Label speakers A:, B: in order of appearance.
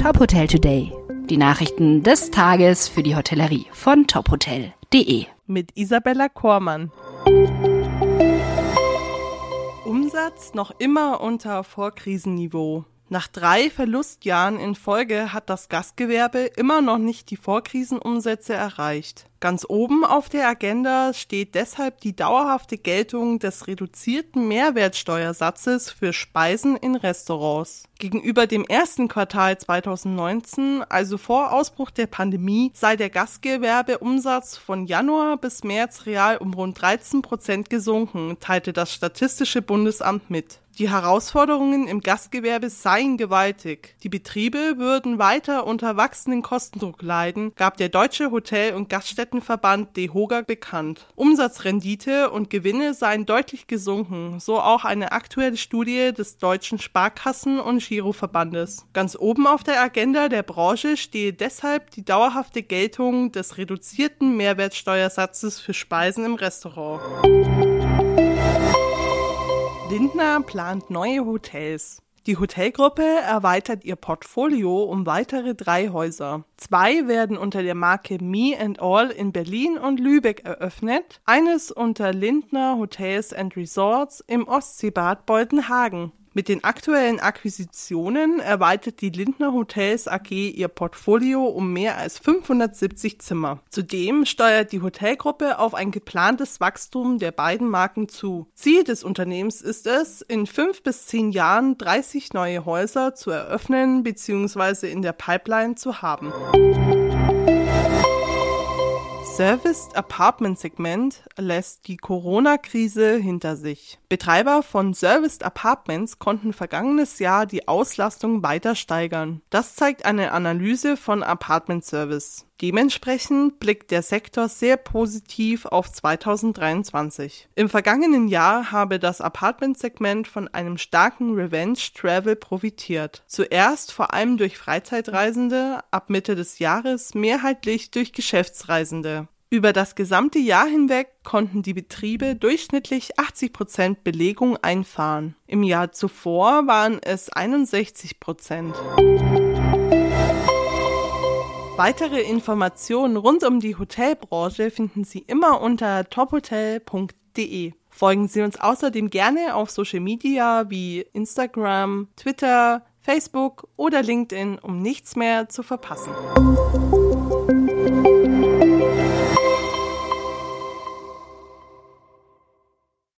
A: Top Hotel Today. Die Nachrichten des Tages für die Hotellerie von tophotel.de.
B: Mit Isabella Kormann. Umsatz noch immer unter Vorkrisenniveau. Nach drei Verlustjahren in Folge hat das Gastgewerbe immer noch nicht die Vorkrisenumsätze erreicht. Ganz oben auf der Agenda steht deshalb die dauerhafte Geltung des reduzierten Mehrwertsteuersatzes für Speisen in Restaurants. Gegenüber dem ersten Quartal 2019, also vor Ausbruch der Pandemie, sei der Gastgewerbeumsatz von Januar bis März real um rund 13 Prozent gesunken, teilte das Statistische Bundesamt mit. Die Herausforderungen im Gastgewerbe seien gewaltig. Die Betriebe würden weiter unter wachsenden Kostendruck leiden, gab der Deutsche Hotel- und Gaststättenverband DEHOGA bekannt. Umsatzrendite und Gewinne seien deutlich gesunken, so auch eine aktuelle Studie des Deutschen Sparkassen- und Giroverbandes. Ganz oben auf der Agenda der Branche stehe deshalb die dauerhafte Geltung des reduzierten Mehrwertsteuersatzes für Speisen im Restaurant. Lindner plant neue Hotels. Die Hotelgruppe erweitert ihr Portfolio um weitere drei Häuser. Zwei werden unter der Marke Me and All in Berlin und Lübeck eröffnet, eines unter Lindner Hotels and Resorts im Ostseebad Boldenhagen. Mit den aktuellen Akquisitionen erweitert die Lindner Hotels AG ihr Portfolio um mehr als 570 Zimmer. Zudem steuert die Hotelgruppe auf ein geplantes Wachstum der beiden Marken zu. Ziel des Unternehmens ist es, in fünf bis zehn Jahren 30 neue Häuser zu eröffnen bzw. in der Pipeline zu haben. Serviced Apartment Segment lässt die Corona-Krise hinter sich. Betreiber von Serviced Apartments konnten vergangenes Jahr die Auslastung weiter steigern. Das zeigt eine Analyse von Apartment Service. Dementsprechend blickt der Sektor sehr positiv auf 2023. Im vergangenen Jahr habe das Apartment-Segment von einem starken Revenge-Travel profitiert. Zuerst vor allem durch Freizeitreisende, ab Mitte des Jahres mehrheitlich durch Geschäftsreisende. Über das gesamte Jahr hinweg konnten die Betriebe durchschnittlich 80 Prozent Belegung einfahren. Im Jahr zuvor waren es 61 Prozent. Weitere Informationen rund um die Hotelbranche finden Sie immer unter tophotel.de. Folgen Sie uns außerdem gerne auf Social Media wie Instagram, Twitter, Facebook oder LinkedIn, um nichts mehr zu verpassen.